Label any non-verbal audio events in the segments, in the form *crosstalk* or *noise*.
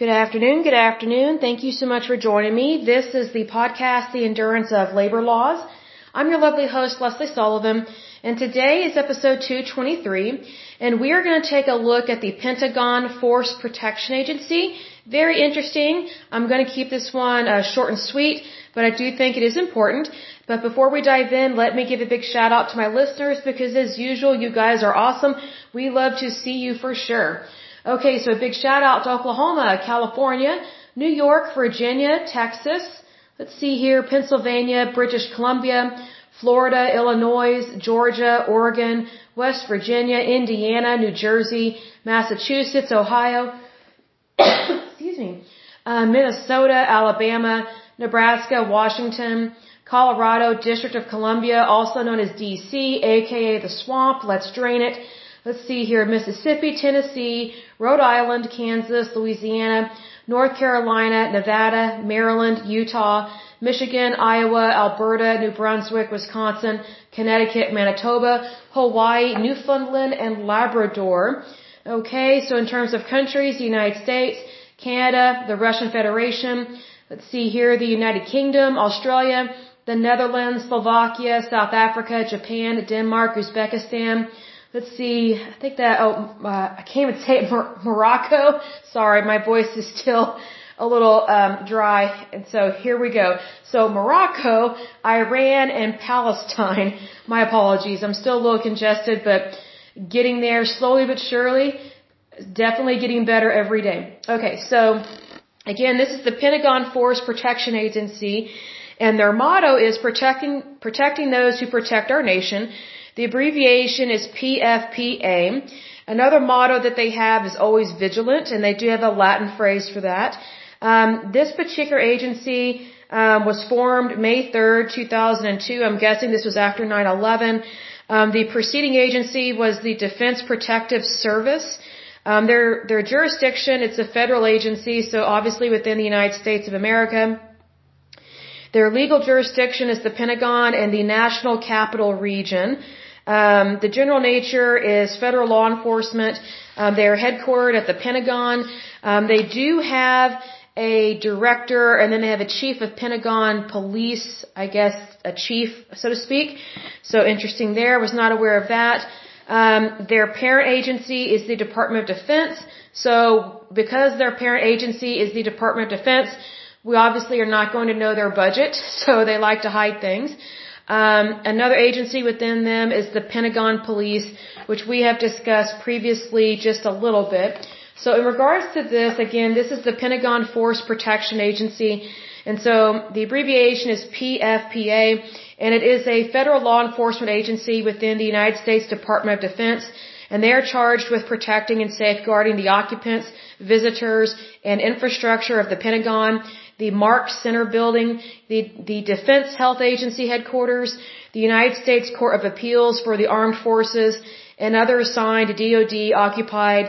Good afternoon. Good afternoon. Thank you so much for joining me. This is the podcast, The Endurance of Labor Laws. I'm your lovely host, Lesley Sullivan, and today is episode 223, and we are going to take a look at the Pentagon Force Protection Agency. Very interesting. I'm going to keep this one uh, short and sweet, but I do think it is important. But before we dive in, let me give a big shout out to my listeners because as usual, you guys are awesome. We love to see you for sure. Okay, so a big shout out to Oklahoma, California, New York, Virginia, Texas. Let's see here, Pennsylvania, British Columbia, Florida, Illinois, Georgia, Oregon, West Virginia, Indiana, New Jersey, Massachusetts, Ohio, *coughs* excuse me, uh, Minnesota, Alabama, Nebraska, Washington, Colorado, District of Columbia, also known as DC, aka the swamp. Let's drain it. Let's see here, Mississippi, Tennessee, Rhode Island, Kansas, Louisiana, North Carolina, Nevada, Maryland, Utah, Michigan, Iowa, Alberta, New Brunswick, Wisconsin, Connecticut, Manitoba, Hawaii, Newfoundland, and Labrador. Okay, so in terms of countries, the United States, Canada, the Russian Federation, let's see here, the United Kingdom, Australia, the Netherlands, Slovakia, South Africa, Japan, Denmark, Uzbekistan, Let's see. I think that, oh, uh, I can't even say it, Mor- Morocco. Sorry, my voice is still a little um, dry. And so here we go. So Morocco, Iran, and Palestine. My apologies. I'm still a little congested, but getting there slowly but surely. Definitely getting better every day. Okay, so again, this is the Pentagon Force Protection Agency, and their motto is protecting protecting those who protect our nation. The abbreviation is PFPA. Another motto that they have is always vigilant, and they do have a Latin phrase for that. Um, this particular agency um, was formed May 3rd, 2002. I'm guessing this was after 9/11. Um, the preceding agency was the Defense Protective Service. Um, their their jurisdiction it's a federal agency, so obviously within the United States of America. Their legal jurisdiction is the Pentagon and the National Capital Region. Um, the general nature is federal law enforcement. Um, they are headquartered at the Pentagon. Um, they do have a director, and then they have a chief of Pentagon police, I guess, a chief, so to speak. So interesting there. Was not aware of that. Um, their parent agency is the Department of Defense. So because their parent agency is the Department of Defense, we obviously are not going to know their budget, *laughs* so they like to hide things. Um, another agency within them is the Pentagon Police, which we have discussed previously just a little bit. So in regards to this, again, this is the Pentagon Force Protection Agency. And so the abbreviation is PFPA, and it is a federal law enforcement agency within the United States Department of Defense and they are charged with protecting and safeguarding the occupants, visitors, and infrastructure of the Pentagon, the Mark Center building, the, the Defense Health Agency headquarters, the United States Court of Appeals for the Armed Forces, and other assigned DoD occupied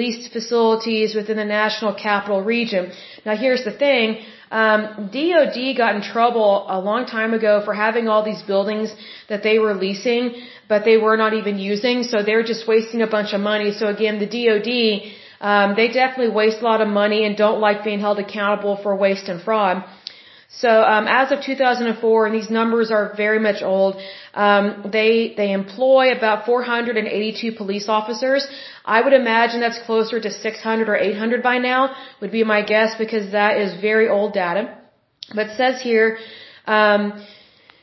leased facilities within the National Capital Region. Now here's the thing, um, DoD got in trouble a long time ago for having all these buildings that they were leasing, but they were not even using, so they're just wasting a bunch of money. So again, the DoD, um, they definitely waste a lot of money and don't like being held accountable for waste and fraud. So um, as of 2004, and these numbers are very much old, um, they they employ about 482 police officers. I would imagine that's closer to 600 or 800 by now. Would be my guess because that is very old data. But says here. Um,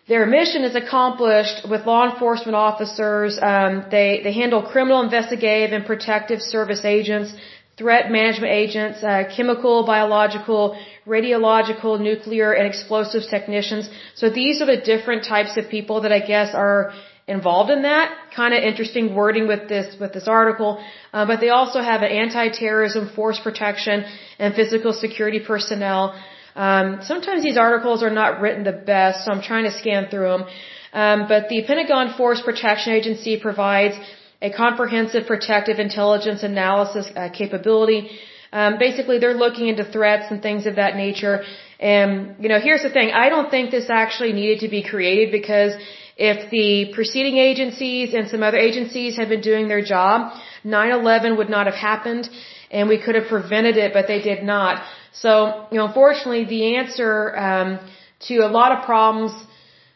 their mission is accomplished with law enforcement officers. Um, they they handle criminal investigative and protective service agents, threat management agents, uh, chemical, biological, radiological, nuclear, and explosives technicians. So these are the different types of people that I guess are involved in that. Kind of interesting wording with this with this article. Uh, but they also have an anti-terrorism, force protection, and physical security personnel. Um, sometimes these articles are not written the best, so I'm trying to scan through them. Um, but the Pentagon Force Protection Agency provides a comprehensive protective intelligence analysis uh, capability um, basically, they're looking into threats and things of that nature. And, you know, here's the thing. I don't think this actually needed to be created because if the preceding agencies and some other agencies had been doing their job, 9-11 would not have happened. and we could have prevented it, but they did not. So, you know, unfortunately, the answer um, to a lot of problems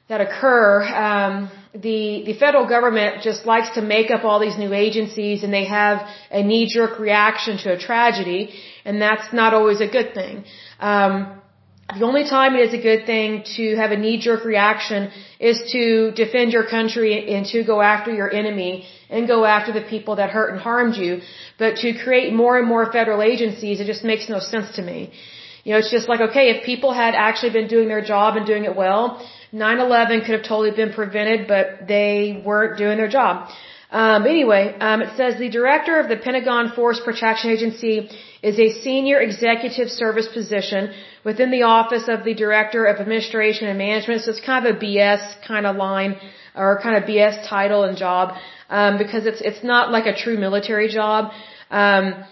that occur, um, the the federal government just likes to make up all these new agencies, and they have a knee jerk reaction to a tragedy, and that's not always a good thing. Um, the only time it is a good thing to have a knee-jerk reaction is to defend your country and to go after your enemy and go after the people that hurt and harmed you. But to create more and more federal agencies, it just makes no sense to me. You know, it's just like, okay, if people had actually been doing their job and doing it well, 9-11 could have totally been prevented, but they weren't doing their job. Um, anyway, um, it says the director of the Pentagon Force Protection Agency is a senior executive service position within the office of the director of administration and management. So it's kind of a BS kind of line or kind of BS title and job um, because it's it's not like a true military job. Um,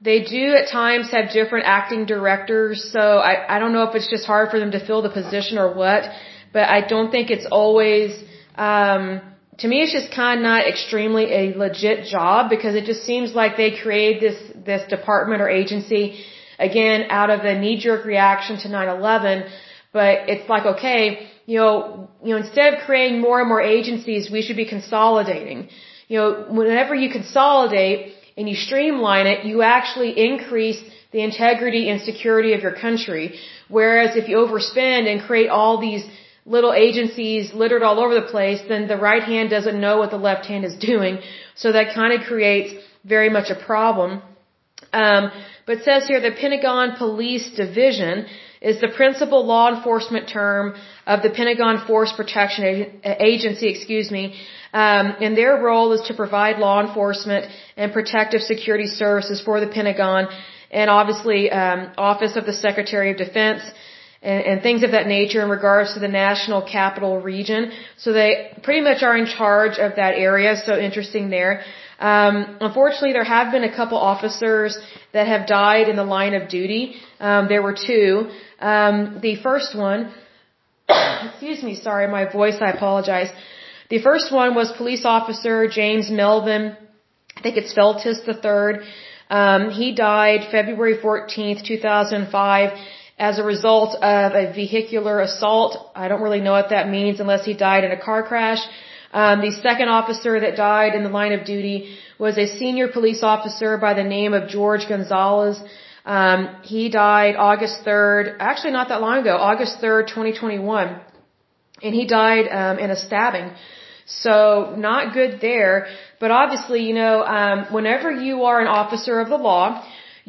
they do at times have different acting directors, so I, I don't know if it's just hard for them to fill the position or what, but I don't think it's always um, to me it's just kind of not extremely a legit job because it just seems like they create this this department or agency again out of a knee jerk reaction to 9/11 but it's like okay you know you know instead of creating more and more agencies we should be consolidating. You know whenever you consolidate and you streamline it you actually increase the integrity and security of your country. Whereas if you overspend and create all these little agencies littered all over the place, then the right hand doesn't know what the left hand is doing. So that kind of creates very much a problem. Um, but says here the Pentagon Police Division is the principal law enforcement term of the Pentagon Force Protection Agency, excuse me, um, and their role is to provide law enforcement and protective security services for the Pentagon and obviously um, Office of the Secretary of Defense and, and things of that nature in regards to the national capital region. So they pretty much are in charge of that area. So interesting there. Um, unfortunately, there have been a couple officers that have died in the line of duty. Um, there were two. Um, the first one, *coughs* excuse me, sorry, my voice, I apologize. The first one was police officer James Melvin. I think it's Feltis the third. Um, he died February 14th, 2005 as a result of a vehicular assault. I don't really know what that means unless he died in a car crash. Um, the second officer that died in the line of duty was a senior police officer by the name of George Gonzalez. Um, he died August 3rd, actually not that long ago, August 3rd, 2021. And he died um, in a stabbing. So not good there. But obviously, you know, um, whenever you are an officer of the law,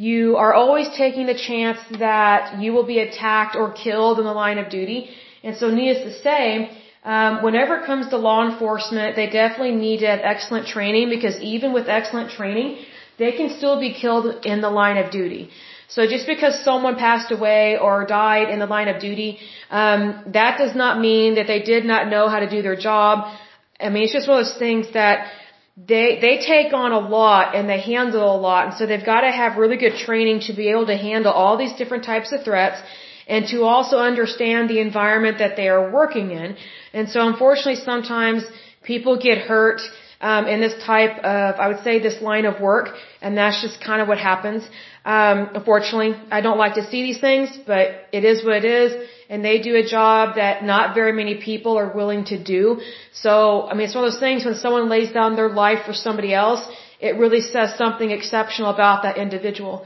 you are always taking the chance that you will be attacked or killed in the line of duty. And so needless to say, um, whenever it comes to law enforcement, they definitely need to have excellent training because even with excellent training, they can still be killed in the line of duty. So just because someone passed away or died in the line of duty, um, that does not mean that they did not know how to do their job. I mean, it's just one of those things that they they take on a lot and they handle a lot. And so they've got to have really good training to be able to handle all these different types of threats and to also understand the environment that they are working in. And so unfortunately sometimes people get hurt um, in this type of I would say this line of work and that's just kind of what happens um, unfortunately I don't like to see these things but it is what it is and they do a job that not very many people are willing to do. So, I mean, it's one of those things when someone lays down their life for somebody else, it really says something exceptional about that individual.